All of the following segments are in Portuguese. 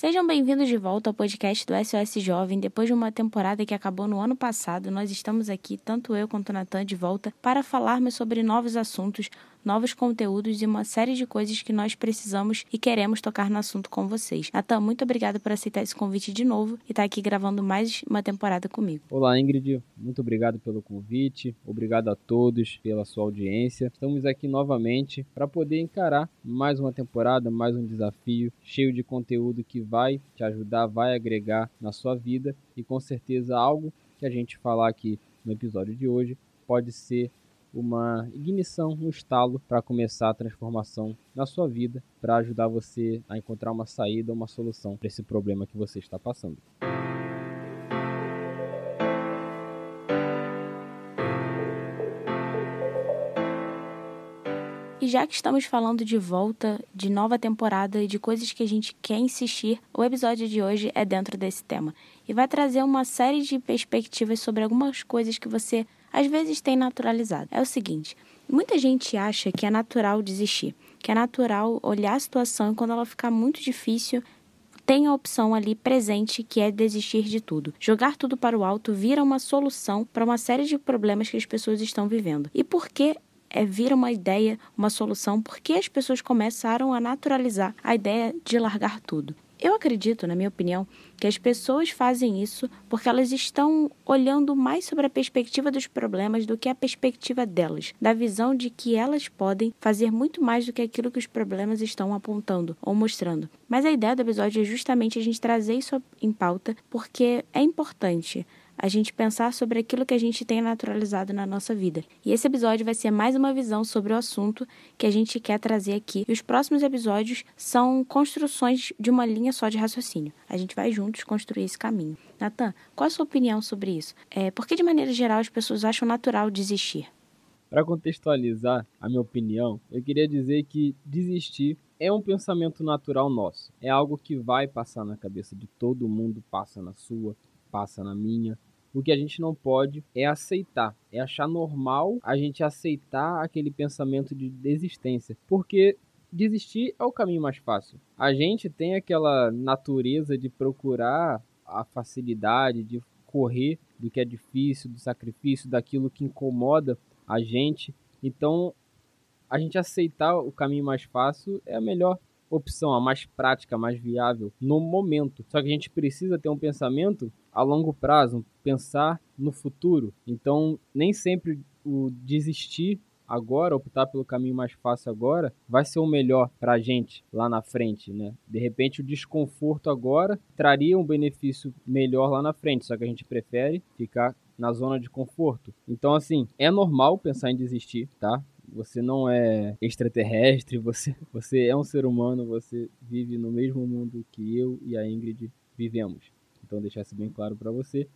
Sejam bem-vindos de volta ao podcast do SOS Jovem. Depois de uma temporada que acabou no ano passado, nós estamos aqui, tanto eu quanto o Natan, de volta para falarmos sobre novos assuntos, novos conteúdos e uma série de coisas que nós precisamos e queremos tocar no assunto com vocês. Natan, muito obrigada por aceitar esse convite de novo e estar aqui gravando mais uma temporada comigo. Olá, Ingrid. Muito obrigado pelo convite. Obrigado a todos pela sua audiência. Estamos aqui novamente para poder encarar mais uma temporada, mais um desafio cheio de conteúdo que vai te ajudar, vai agregar na sua vida e com certeza algo que a gente falar aqui no episódio de hoje pode ser uma ignição, um estalo para começar a transformação na sua vida, para ajudar você a encontrar uma saída, uma solução para esse problema que você está passando. E já que estamos falando de volta, de nova temporada e de coisas que a gente quer insistir, o episódio de hoje é dentro desse tema e vai trazer uma série de perspectivas sobre algumas coisas que você às vezes tem naturalizado. É o seguinte: muita gente acha que é natural desistir, que é natural olhar a situação e quando ela ficar muito difícil, tem a opção ali presente que é desistir de tudo. Jogar tudo para o alto vira uma solução para uma série de problemas que as pessoas estão vivendo. E por que é, vira uma ideia, uma solução? Porque as pessoas começaram a naturalizar a ideia de largar tudo. Eu acredito, na minha opinião, que as pessoas fazem isso porque elas estão olhando mais sobre a perspectiva dos problemas do que a perspectiva delas, da visão de que elas podem fazer muito mais do que aquilo que os problemas estão apontando ou mostrando. Mas a ideia do episódio é justamente a gente trazer isso em pauta porque é importante a gente pensar sobre aquilo que a gente tem naturalizado na nossa vida. E esse episódio vai ser mais uma visão sobre o assunto que a gente quer trazer aqui. E os próximos episódios são construções de uma linha só de raciocínio. A gente vai juntos construir esse caminho. Natan, qual a sua opinião sobre isso? É, por que, de maneira geral, as pessoas acham natural desistir? Para contextualizar a minha opinião, eu queria dizer que desistir é um pensamento natural nosso. É algo que vai passar na cabeça de todo mundo, passa na sua, passa na minha. O que a gente não pode é aceitar, é achar normal a gente aceitar aquele pensamento de desistência, porque desistir é o caminho mais fácil. A gente tem aquela natureza de procurar a facilidade, de correr do que é difícil, do sacrifício, daquilo que incomoda a gente. Então, a gente aceitar o caminho mais fácil é a melhor opção, a mais prática, a mais viável no momento. Só que a gente precisa ter um pensamento a longo prazo, pensar no futuro. Então, nem sempre o desistir agora, optar pelo caminho mais fácil agora, vai ser o melhor para a gente lá na frente, né? De repente, o desconforto agora traria um benefício melhor lá na frente, só que a gente prefere ficar na zona de conforto. Então, assim, é normal pensar em desistir, tá? Você não é extraterrestre, você, você é um ser humano, você vive no mesmo mundo que eu e a Ingrid vivemos. Então, deixar isso bem claro para você: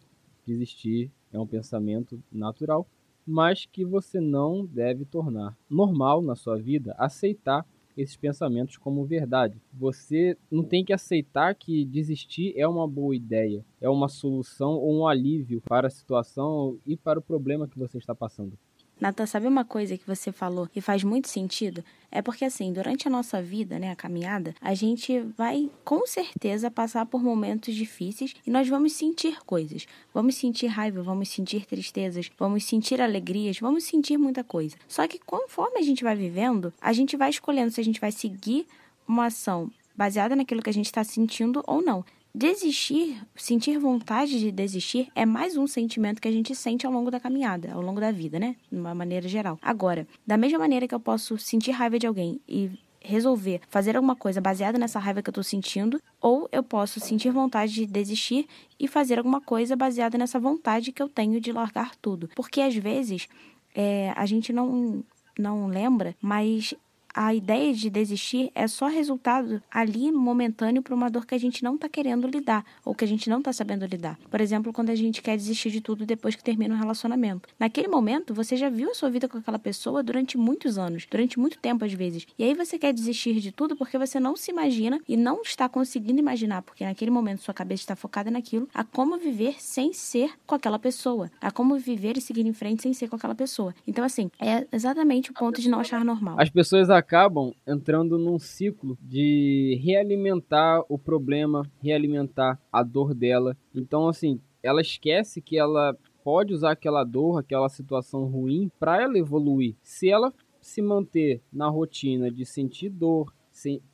desistir é um pensamento natural, mas que você não deve tornar normal na sua vida aceitar esses pensamentos como verdade. Você não tem que aceitar que desistir é uma boa ideia, é uma solução ou um alívio para a situação e para o problema que você está passando. Natan, sabe uma coisa que você falou e faz muito sentido? É porque, assim, durante a nossa vida, né, a caminhada, a gente vai com certeza passar por momentos difíceis e nós vamos sentir coisas. Vamos sentir raiva, vamos sentir tristezas, vamos sentir alegrias, vamos sentir muita coisa. Só que conforme a gente vai vivendo, a gente vai escolhendo se a gente vai seguir uma ação baseada naquilo que a gente está sentindo ou não. Desistir, sentir vontade de desistir, é mais um sentimento que a gente sente ao longo da caminhada, ao longo da vida, né? De uma maneira geral. Agora, da mesma maneira que eu posso sentir raiva de alguém e resolver fazer alguma coisa baseada nessa raiva que eu tô sentindo, ou eu posso sentir vontade de desistir e fazer alguma coisa baseada nessa vontade que eu tenho de largar tudo. Porque às vezes é, a gente não, não lembra, mas a ideia de desistir é só resultado ali momentâneo para uma dor que a gente não está querendo lidar ou que a gente não está sabendo lidar. Por exemplo, quando a gente quer desistir de tudo depois que termina um relacionamento. Naquele momento, você já viu a sua vida com aquela pessoa durante muitos anos, durante muito tempo às vezes. E aí você quer desistir de tudo porque você não se imagina e não está conseguindo imaginar, porque naquele momento sua cabeça está focada naquilo, a como viver sem ser com aquela pessoa, a como viver e seguir em frente sem ser com aquela pessoa. Então, assim, é exatamente o ponto de não achar normal. As pessoas acabam entrando num ciclo de realimentar o problema, realimentar a dor dela. Então, assim, ela esquece que ela pode usar aquela dor, aquela situação ruim para ela evoluir. Se ela se manter na rotina de sentir dor,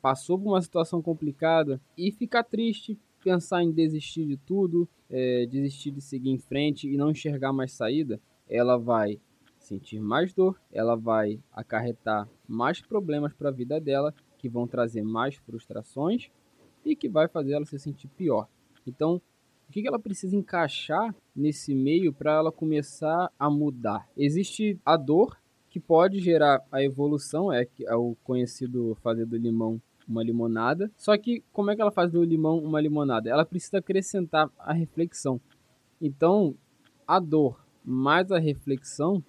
passou por uma situação complicada e ficar triste, pensar em desistir de tudo, é, desistir de seguir em frente e não enxergar mais saída, ela vai sentir mais dor, ela vai acarretar mais problemas para a vida dela, que vão trazer mais frustrações e que vai fazer ela se sentir pior. Então, o que ela precisa encaixar nesse meio para ela começar a mudar? Existe a dor, que pode gerar a evolução, é, é o conhecido fazer do limão uma limonada. Só que como é que ela faz do limão uma limonada? Ela precisa acrescentar a reflexão. Então, a dor mais a reflexão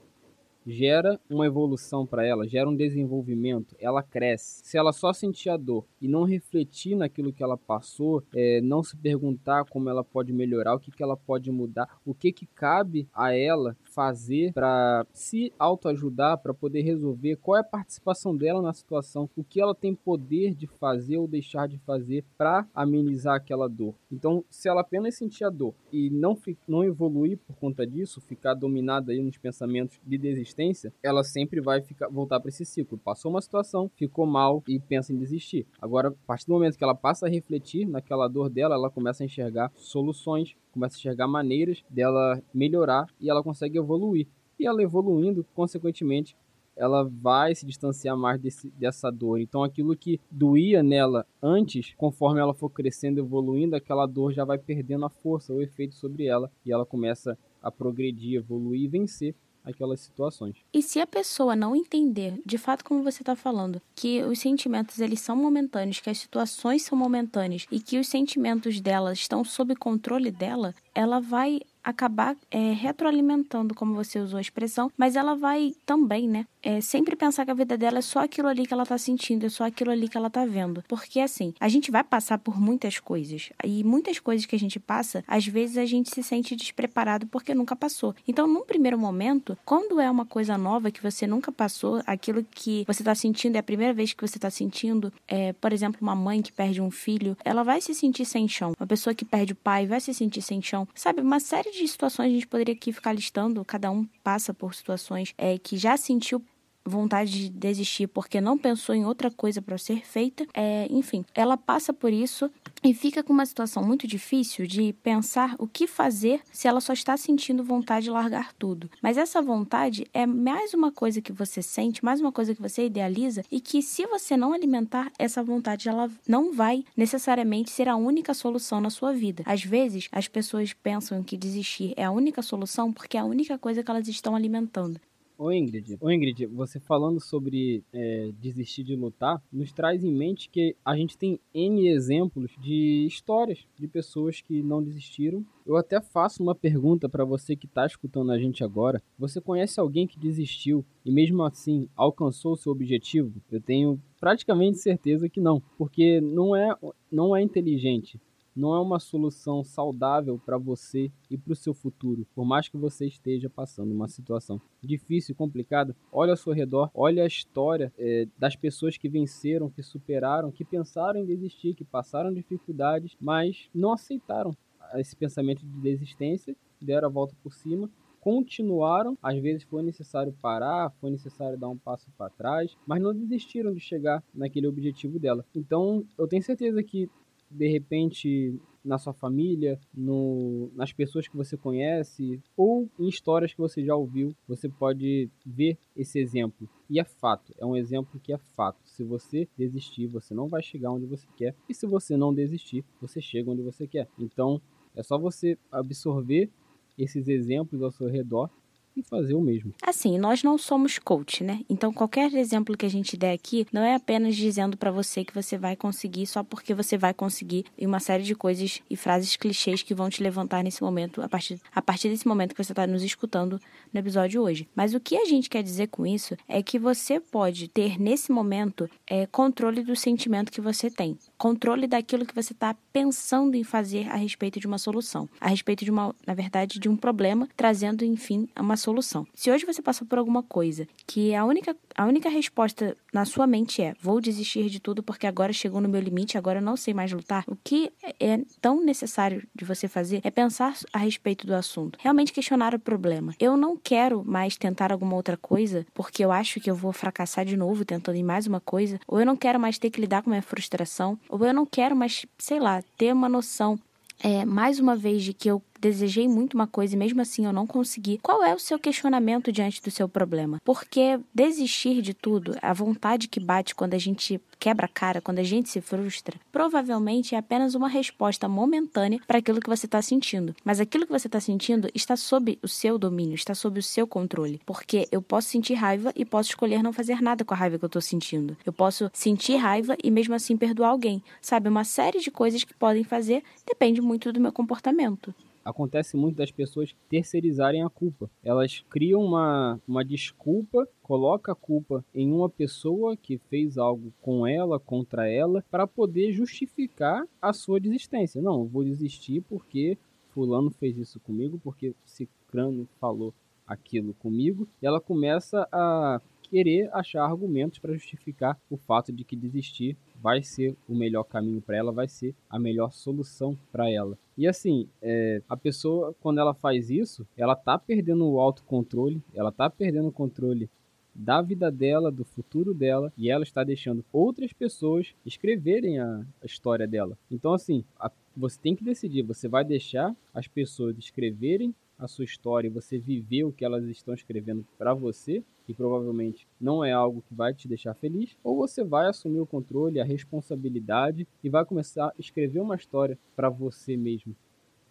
gera uma evolução para ela, gera um desenvolvimento, ela cresce. Se ela só sentir a dor e não refletir naquilo que ela passou, é, não se perguntar como ela pode melhorar, o que, que ela pode mudar, o que, que cabe a ela fazer para se autoajudar, para poder resolver, qual é a participação dela na situação, o que ela tem poder de fazer ou deixar de fazer para amenizar aquela dor. Então, se ela apenas sentir a dor e não, não evoluir por conta disso, ficar dominada aí nos pensamentos de desistência, ela sempre vai ficar, voltar para esse ciclo. Passou uma situação, ficou mal e pensa em desistir. Agora, a partir do momento que ela passa a refletir naquela dor dela, ela começa a enxergar soluções, começa a enxergar maneiras dela melhorar e ela consegue evoluir. E ela evoluindo, consequentemente, ela vai se distanciar mais desse, dessa dor. Então, aquilo que doía nela antes, conforme ela for crescendo, evoluindo, aquela dor já vai perdendo a força, o efeito sobre ela, e ela começa a progredir, evoluir e vencer aquelas situações. E se a pessoa não entender, de fato como você está falando, que os sentimentos eles são momentâneos, que as situações são momentâneas e que os sentimentos dela estão sob controle dela, ela vai acabar é, retroalimentando, como você usou a expressão, mas ela vai também, né? É, sempre pensar que a vida dela é só aquilo ali que ela tá sentindo, é só aquilo ali que ela tá vendo. Porque assim, a gente vai passar por muitas coisas. E muitas coisas que a gente passa, às vezes a gente se sente despreparado porque nunca passou. Então, num primeiro momento, quando é uma coisa nova que você nunca passou, aquilo que você tá sentindo é a primeira vez que você tá sentindo, é, por exemplo, uma mãe que perde um filho, ela vai se sentir sem chão. Uma pessoa que perde o pai vai se sentir sem chão. Sabe, uma série de situações a gente poderia aqui ficar listando, cada um passa por situações é, que já sentiu vontade de desistir porque não pensou em outra coisa para ser feita. É, enfim, ela passa por isso e fica com uma situação muito difícil de pensar o que fazer se ela só está sentindo vontade de largar tudo. Mas essa vontade é mais uma coisa que você sente, mais uma coisa que você idealiza e que se você não alimentar essa vontade, ela não vai necessariamente ser a única solução na sua vida. Às vezes, as pessoas pensam que desistir é a única solução porque é a única coisa que elas estão alimentando. Ô Ingrid, ô Ingrid, você falando sobre é, desistir de lutar, nos traz em mente que a gente tem N exemplos de histórias de pessoas que não desistiram. Eu até faço uma pergunta para você que está escutando a gente agora. Você conhece alguém que desistiu e mesmo assim alcançou o seu objetivo? Eu tenho praticamente certeza que não, porque não é, não é inteligente não é uma solução saudável para você e para o seu futuro, por mais que você esteja passando uma situação difícil e complicada. Olha ao seu redor, olha a história é, das pessoas que venceram, que superaram, que pensaram em desistir, que passaram dificuldades, mas não aceitaram esse pensamento de desistência, deram a volta por cima continuaram. Às vezes foi necessário parar, foi necessário dar um passo para trás, mas não desistiram de chegar naquele objetivo dela. Então, eu tenho certeza que de repente na sua família, no, nas pessoas que você conhece ou em histórias que você já ouviu, você pode ver esse exemplo. E é fato, é um exemplo que é fato. Se você desistir, você não vai chegar onde você quer, e se você não desistir, você chega onde você quer. Então, é só você absorver esses exemplos ao seu redor e fazer o mesmo. Assim, nós não somos coach, né? Então, qualquer exemplo que a gente der aqui não é apenas dizendo para você que você vai conseguir só porque você vai conseguir e uma série de coisas e frases clichês que vão te levantar nesse momento, a partir, a partir desse momento que você está nos escutando no episódio hoje. Mas o que a gente quer dizer com isso é que você pode ter nesse momento é, controle do sentimento que você tem. Controle daquilo que você está pensando em fazer a respeito de uma solução, a respeito de uma, na verdade, de um problema, trazendo, enfim, uma solução. Se hoje você passou por alguma coisa que a única, a única resposta na sua mente é: vou desistir de tudo porque agora chegou no meu limite, agora eu não sei mais lutar, o que é tão necessário de você fazer é pensar a respeito do assunto, realmente questionar o problema. Eu não quero mais tentar alguma outra coisa porque eu acho que eu vou fracassar de novo tentando em mais uma coisa, ou eu não quero mais ter que lidar com minha frustração, ou eu não quero mais, sei lá, ter uma noção é, mais uma vez de que eu desejei muito uma coisa e mesmo assim eu não consegui, qual é o seu questionamento diante do seu problema? Porque desistir de tudo, a vontade que bate quando a gente quebra a cara, quando a gente se frustra, provavelmente é apenas uma resposta momentânea para aquilo que você está sentindo. Mas aquilo que você está sentindo está sob o seu domínio, está sob o seu controle. Porque eu posso sentir raiva e posso escolher não fazer nada com a raiva que eu estou sentindo. Eu posso sentir raiva e mesmo assim perdoar alguém. Sabe, uma série de coisas que podem fazer depende muito do meu comportamento acontece muito das pessoas terceirizarem a culpa. Elas criam uma, uma desculpa, colocam a culpa em uma pessoa que fez algo com ela, contra ela, para poder justificar a sua desistência. Não, vou desistir porque fulano fez isso comigo, porque Cicrano falou aquilo comigo. E ela começa a querer achar argumentos para justificar o fato de que desistir vai ser o melhor caminho para ela, vai ser a melhor solução para ela. E assim, é, a pessoa, quando ela faz isso, ela tá perdendo o autocontrole, ela tá perdendo o controle da vida dela, do futuro dela, e ela está deixando outras pessoas escreverem a, a história dela. Então, assim, a, você tem que decidir: você vai deixar as pessoas escreverem a sua história e você viver o que elas estão escrevendo para você, e provavelmente não é algo que vai te deixar feliz, ou você vai assumir o controle, a responsabilidade e vai começar a escrever uma história para você mesmo.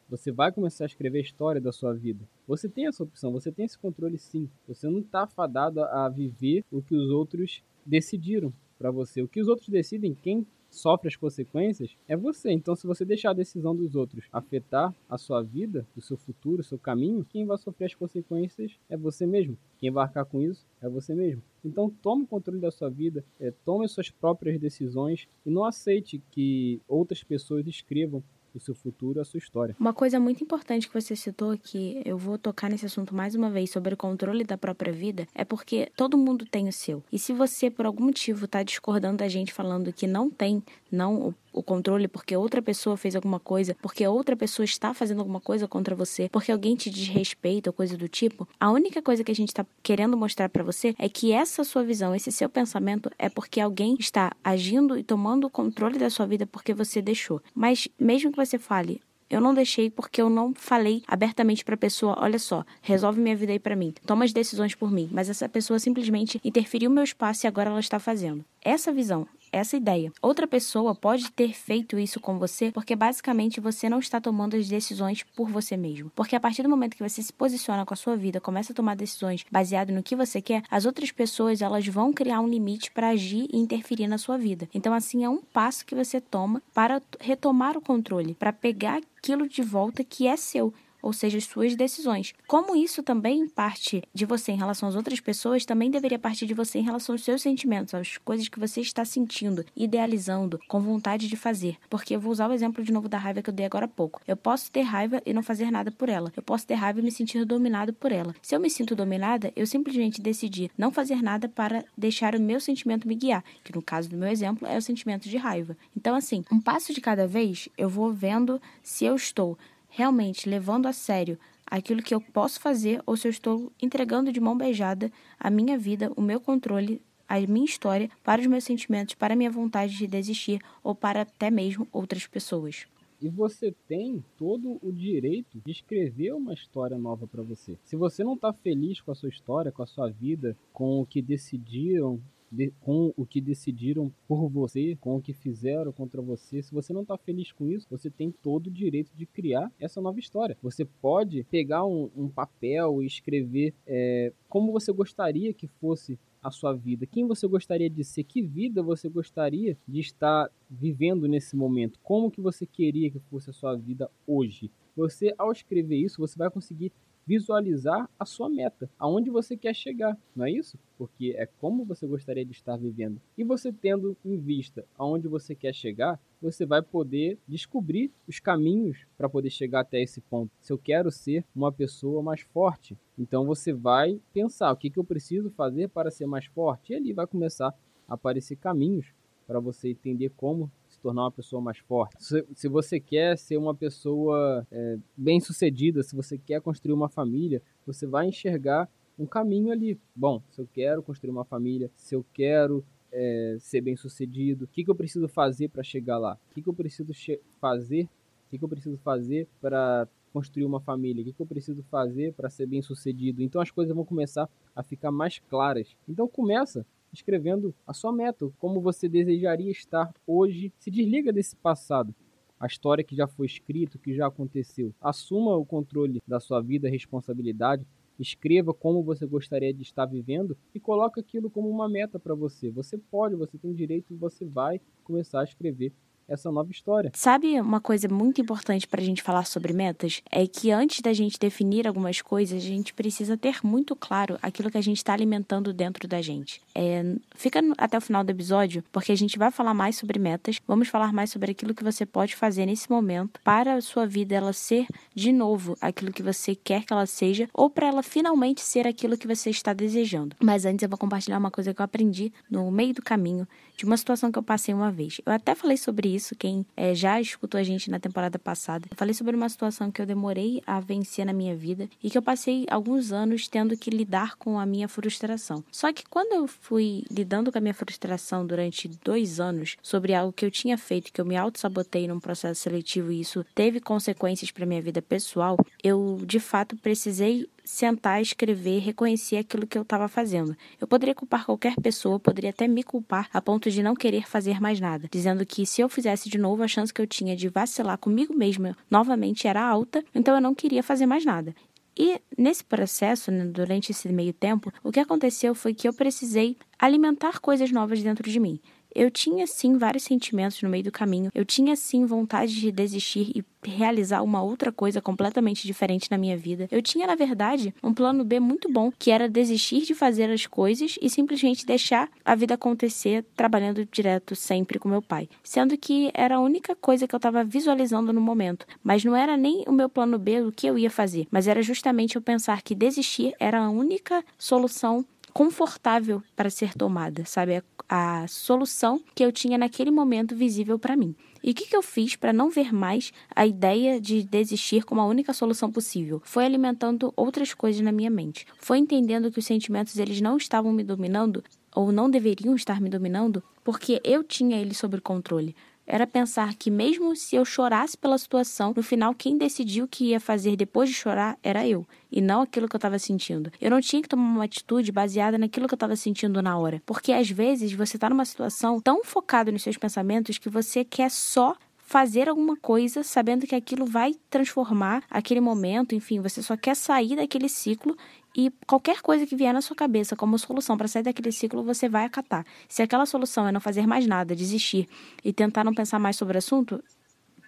Você vai começar a escrever a história da sua vida. Você tem essa opção, você tem esse controle sim. Você não está fadado a viver o que os outros decidiram para você. O que os outros decidem, quem sofre as consequências é você. Então, se você deixar a decisão dos outros afetar a sua vida, o seu futuro, o seu caminho, quem vai sofrer as consequências é você mesmo. Quem vai arcar com isso é você mesmo. Então, tome o controle da sua vida, é, tome suas próprias decisões e não aceite que outras pessoas escrevam o seu futuro, a sua história. Uma coisa muito importante que você citou, que eu vou tocar nesse assunto mais uma vez, sobre o controle da própria vida, é porque todo mundo tem o seu. E se você, por algum motivo, está discordando da gente falando que não tem, não o controle porque outra pessoa fez alguma coisa, porque outra pessoa está fazendo alguma coisa contra você, porque alguém te desrespeita ou coisa do tipo, a única coisa que a gente está querendo mostrar para você é que essa sua visão, esse seu pensamento é porque alguém está agindo e tomando o controle da sua vida porque você deixou. Mas mesmo que você fale, eu não deixei porque eu não falei abertamente para a pessoa, olha só, resolve minha vida aí para mim, toma as decisões por mim, mas essa pessoa simplesmente interferiu meu espaço e agora ela está fazendo. Essa visão essa ideia. Outra pessoa pode ter feito isso com você porque basicamente você não está tomando as decisões por você mesmo. Porque a partir do momento que você se posiciona com a sua vida, começa a tomar decisões baseado no que você quer, as outras pessoas elas vão criar um limite para agir e interferir na sua vida. Então assim é um passo que você toma para retomar o controle, para pegar aquilo de volta que é seu ou seja, as suas decisões. Como isso também parte de você em relação às outras pessoas, também deveria partir de você em relação aos seus sentimentos, às coisas que você está sentindo, idealizando, com vontade de fazer. Porque eu vou usar o exemplo de novo da raiva que eu dei agora há pouco. Eu posso ter raiva e não fazer nada por ela. Eu posso ter raiva e me sentir dominado por ela. Se eu me sinto dominada, eu simplesmente decidi não fazer nada para deixar o meu sentimento me guiar, que no caso do meu exemplo é o sentimento de raiva. Então, assim, um passo de cada vez, eu vou vendo se eu estou realmente levando a sério aquilo que eu posso fazer ou se eu estou entregando de mão beijada a minha vida, o meu controle, a minha história para os meus sentimentos, para a minha vontade de desistir ou para até mesmo outras pessoas. E você tem todo o direito de escrever uma história nova para você. Se você não está feliz com a sua história, com a sua vida, com o que decidiram de, com o que decidiram por você, com o que fizeram contra você. Se você não está feliz com isso, você tem todo o direito de criar essa nova história. Você pode pegar um, um papel e escrever é, como você gostaria que fosse a sua vida, quem você gostaria de ser, que vida você gostaria de estar vivendo nesse momento, como que você queria que fosse a sua vida hoje. Você, ao escrever isso, você vai conseguir visualizar a sua meta, aonde você quer chegar, não é isso? Porque é como você gostaria de estar vivendo. E você tendo em vista aonde você quer chegar, você vai poder descobrir os caminhos para poder chegar até esse ponto. Se eu quero ser uma pessoa mais forte, então você vai pensar o que, que eu preciso fazer para ser mais forte, e ali vai começar a aparecer caminhos para você entender como tornar uma pessoa mais forte. Se, se você quer ser uma pessoa é, bem sucedida, se você quer construir uma família, você vai enxergar um caminho ali. Bom, se eu quero construir uma família, se eu quero é, ser bem sucedido, o que, que eu preciso fazer para chegar lá? O que, que eu preciso fazer? O que, que eu preciso fazer para construir uma família? O que, que eu preciso fazer para ser bem sucedido? Então as coisas vão começar a ficar mais claras. Então começa escrevendo a sua meta, como você desejaria estar hoje. Se desliga desse passado, a história que já foi escrita, que já aconteceu. Assuma o controle da sua vida, responsabilidade. Escreva como você gostaria de estar vivendo e coloque aquilo como uma meta para você. Você pode, você tem direito e você vai começar a escrever essa nova história. Sabe uma coisa muito importante para a gente falar sobre metas? É que antes da gente definir algumas coisas, a gente precisa ter muito claro aquilo que a gente está alimentando dentro da gente. É, fica até o final do episódio, porque a gente vai falar mais sobre metas, vamos falar mais sobre aquilo que você pode fazer nesse momento para a sua vida ela ser de novo aquilo que você quer que ela seja, ou para ela finalmente ser aquilo que você está desejando. Mas antes eu vou compartilhar uma coisa que eu aprendi no meio do caminho de uma situação que eu passei uma vez. Eu até falei sobre isso, quem é, já escutou a gente na temporada passada. Eu falei sobre uma situação que eu demorei a vencer na minha vida e que eu passei alguns anos tendo que lidar com a minha frustração. Só que quando eu fui lidando com a minha frustração durante dois anos sobre algo que eu tinha feito, que eu me auto-sabotei num processo seletivo e isso teve consequências para minha vida pessoal, eu de fato precisei sentar, escrever, reconhecer aquilo que eu estava fazendo. Eu poderia culpar qualquer pessoa, poderia até me culpar a ponto de não querer fazer mais nada, dizendo que se eu fizesse de novo, a chance que eu tinha de vacilar comigo mesma novamente era alta, então eu não queria fazer mais nada. E nesse processo, né, durante esse meio tempo, o que aconteceu foi que eu precisei alimentar coisas novas dentro de mim. Eu tinha sim vários sentimentos no meio do caminho. Eu tinha sim vontade de desistir e realizar uma outra coisa completamente diferente na minha vida. Eu tinha, na verdade, um plano B muito bom, que era desistir de fazer as coisas e simplesmente deixar a vida acontecer trabalhando direto sempre com meu pai. Sendo que era a única coisa que eu estava visualizando no momento. Mas não era nem o meu plano B o que eu ia fazer, mas era justamente eu pensar que desistir era a única solução confortável para ser tomada, sabe? A, a solução que eu tinha naquele momento visível para mim. E o que, que eu fiz para não ver mais a ideia de desistir como a única solução possível? Foi alimentando outras coisas na minha mente. Foi entendendo que os sentimentos eles não estavam me dominando ou não deveriam estar me dominando porque eu tinha eles sob controle era pensar que mesmo se eu chorasse pela situação, no final quem decidiu o que ia fazer depois de chorar era eu, e não aquilo que eu estava sentindo. Eu não tinha que tomar uma atitude baseada naquilo que eu estava sentindo na hora, porque às vezes você está numa situação tão focado nos seus pensamentos que você quer só fazer alguma coisa sabendo que aquilo vai transformar aquele momento, enfim, você só quer sair daquele ciclo e qualquer coisa que vier na sua cabeça como solução para sair daquele ciclo, você vai acatar. Se aquela solução é não fazer mais nada, desistir e tentar não pensar mais sobre o assunto,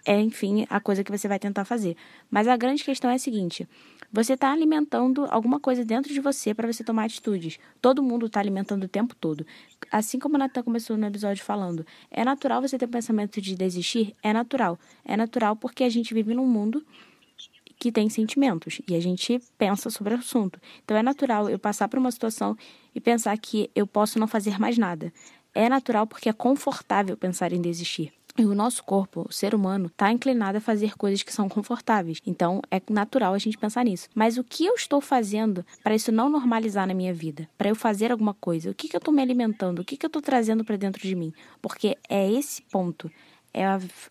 é, enfim, a coisa que você vai tentar fazer. Mas a grande questão é a seguinte: você está alimentando alguma coisa dentro de você para você tomar atitudes. Todo mundo está alimentando o tempo todo. Assim como a Natan começou no episódio falando, é natural você ter o pensamento de desistir? É natural. É natural porque a gente vive num mundo que tem sentimentos e a gente pensa sobre o assunto. Então é natural eu passar por uma situação e pensar que eu posso não fazer mais nada. É natural porque é confortável pensar em desistir. E o nosso corpo, o ser humano, está inclinado a fazer coisas que são confortáveis. Então é natural a gente pensar nisso. Mas o que eu estou fazendo para isso não normalizar na minha vida? Para eu fazer alguma coisa? O que, que eu estou me alimentando? O que, que eu estou trazendo para dentro de mim? Porque é esse ponto. É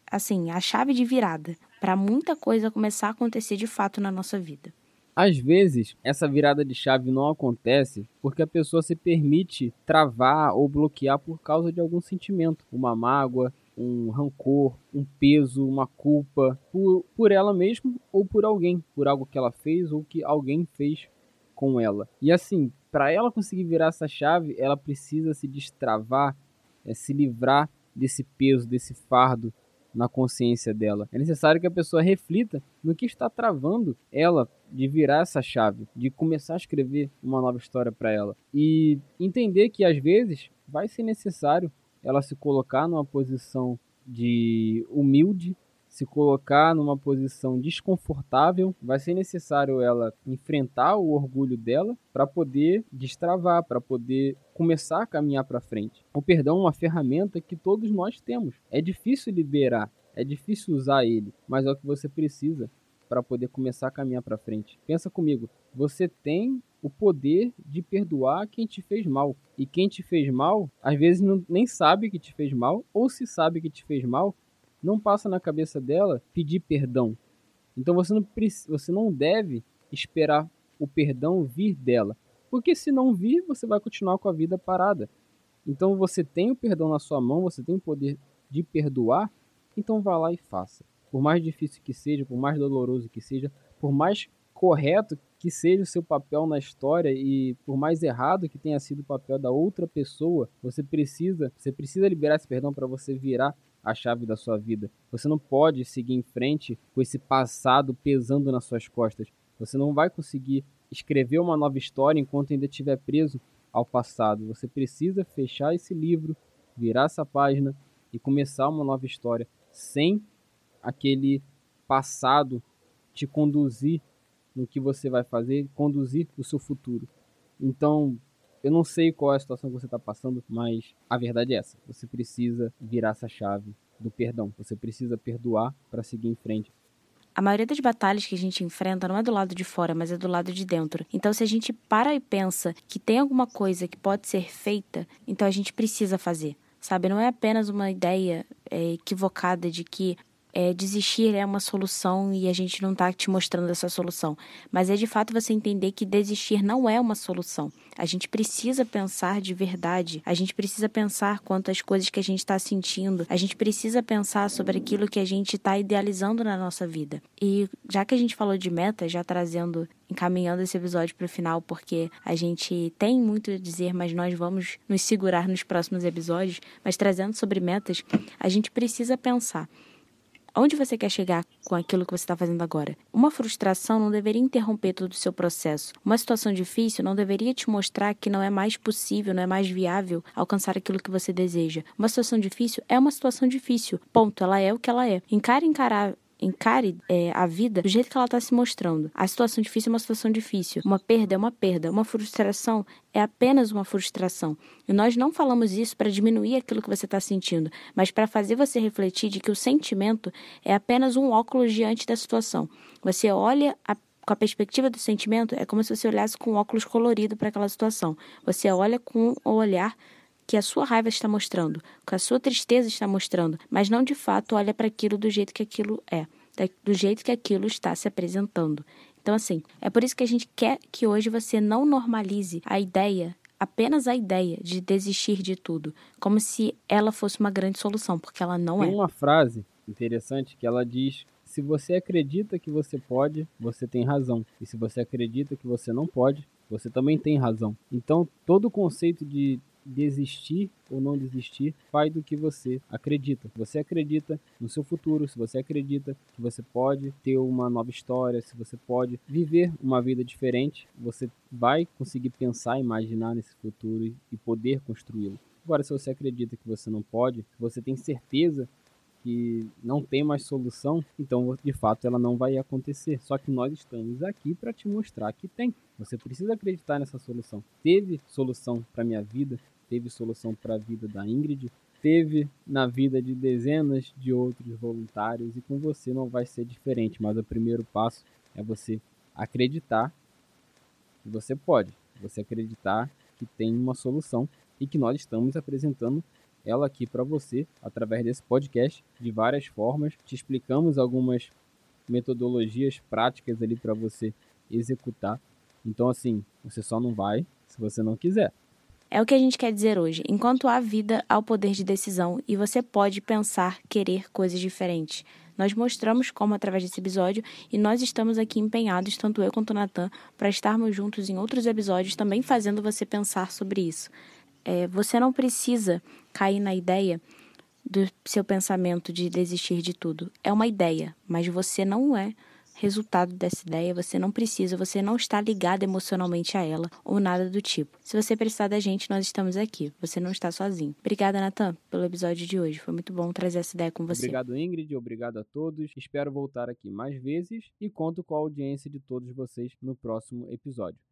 assim, a chave de virada para muita coisa começar a acontecer de fato na nossa vida. Às vezes, essa virada de chave não acontece porque a pessoa se permite travar ou bloquear por causa de algum sentimento, uma mágoa, um rancor, um peso, uma culpa, por, por ela mesma ou por alguém, por algo que ela fez ou que alguém fez com ela. E assim, para ela conseguir virar essa chave, ela precisa se destravar, é, se livrar desse peso, desse fardo na consciência dela. É necessário que a pessoa reflita no que está travando ela de virar essa chave, de começar a escrever uma nova história para ela e entender que às vezes vai ser necessário ela se colocar numa posição de humilde, se colocar numa posição desconfortável, vai ser necessário ela enfrentar o orgulho dela para poder destravar, para poder começar a caminhar para frente. O perdão é uma ferramenta que todos nós temos. É difícil liberar, é difícil usar ele, mas é o que você precisa para poder começar a caminhar para frente. Pensa comigo, você tem o poder de perdoar quem te fez mal. E quem te fez mal, às vezes não, nem sabe que te fez mal, ou se sabe que te fez mal, não passa na cabeça dela pedir perdão. Então você não, você não deve esperar o perdão vir dela. Porque se não vir, você vai continuar com a vida parada. Então você tem o perdão na sua mão, você tem o poder de perdoar, então vá lá e faça. Por mais difícil que seja, por mais doloroso que seja, por mais correto que seja o seu papel na história e por mais errado que tenha sido o papel da outra pessoa, você precisa, você precisa liberar esse perdão para você virar a chave da sua vida. Você não pode seguir em frente com esse passado pesando nas suas costas. Você não vai conseguir escrever uma nova história enquanto ainda estiver preso ao passado. Você precisa fechar esse livro, virar essa página e começar uma nova história sem aquele passado te conduzir no que você vai fazer, conduzir o seu futuro. Então, eu não sei qual é a situação que você está passando, mas a verdade é essa. Você precisa virar essa chave do perdão. Você precisa perdoar para seguir em frente. A maioria das batalhas que a gente enfrenta não é do lado de fora, mas é do lado de dentro. Então, se a gente para e pensa que tem alguma coisa que pode ser feita, então a gente precisa fazer. Sabe? Não é apenas uma ideia é, equivocada de que é, desistir é uma solução e a gente não está te mostrando essa solução. Mas é de fato você entender que desistir não é uma solução. A gente precisa pensar de verdade. A gente precisa pensar quanto às coisas que a gente está sentindo. A gente precisa pensar sobre aquilo que a gente está idealizando na nossa vida. E já que a gente falou de meta, já trazendo encaminhando esse episódio para o final, porque a gente tem muito a dizer, mas nós vamos nos segurar nos próximos episódios. Mas trazendo sobre metas, a gente precisa pensar Onde você quer chegar com aquilo que você está fazendo agora? Uma frustração não deveria interromper todo o seu processo. Uma situação difícil não deveria te mostrar que não é mais possível, não é mais viável alcançar aquilo que você deseja. Uma situação difícil é uma situação difícil. Ponto. Ela é o que ela é. Encare encarar encare é, a vida do jeito que ela está se mostrando. A situação difícil é uma situação difícil. Uma perda é uma perda. Uma frustração é apenas uma frustração. E nós não falamos isso para diminuir aquilo que você está sentindo, mas para fazer você refletir de que o sentimento é apenas um óculos diante da situação. Você olha a com a perspectiva do sentimento, é como se você olhasse com óculos colorido para aquela situação. Você olha com o olhar que a sua raiva está mostrando, que a sua tristeza está mostrando, mas não de fato olha para aquilo do jeito que aquilo é, do jeito que aquilo está se apresentando. Então, assim, é por isso que a gente quer que hoje você não normalize a ideia, apenas a ideia de desistir de tudo, como se ela fosse uma grande solução, porque ela não Tem é. Tem uma frase interessante que ela diz se você acredita que você pode, você tem razão. E se você acredita que você não pode, você também tem razão. Então, todo o conceito de desistir ou não desistir vai do que você acredita. Você acredita no seu futuro, se você acredita que você pode ter uma nova história, se você pode viver uma vida diferente, você vai conseguir pensar, imaginar nesse futuro e poder construí-lo. Agora, se você acredita que você não pode, você tem certeza que não tem mais solução, então de fato ela não vai acontecer. Só que nós estamos aqui para te mostrar que tem. Você precisa acreditar nessa solução. Teve solução para minha vida, teve solução para a vida da Ingrid, teve na vida de dezenas de outros voluntários e com você não vai ser diferente, mas o primeiro passo é você acreditar que você pode, você acreditar que tem uma solução e que nós estamos apresentando ela aqui para você através desse podcast de várias formas. Te explicamos algumas metodologias práticas ali para você executar. Então assim, você só não vai se você não quiser. É o que a gente quer dizer hoje. Enquanto há vida, há o poder de decisão e você pode pensar, querer coisas diferentes. Nós mostramos como através desse episódio e nós estamos aqui empenhados, tanto eu quanto o Natan, para estarmos juntos em outros episódios também fazendo você pensar sobre isso. É, você não precisa cair na ideia do seu pensamento de desistir de tudo. É uma ideia, mas você não é resultado dessa ideia, você não precisa, você não está ligado emocionalmente a ela ou nada do tipo. Se você precisar da gente, nós estamos aqui. Você não está sozinho. Obrigada, Natan, pelo episódio de hoje. Foi muito bom trazer essa ideia com você. Obrigado, Ingrid. Obrigado a todos. Espero voltar aqui mais vezes e conto com a audiência de todos vocês no próximo episódio.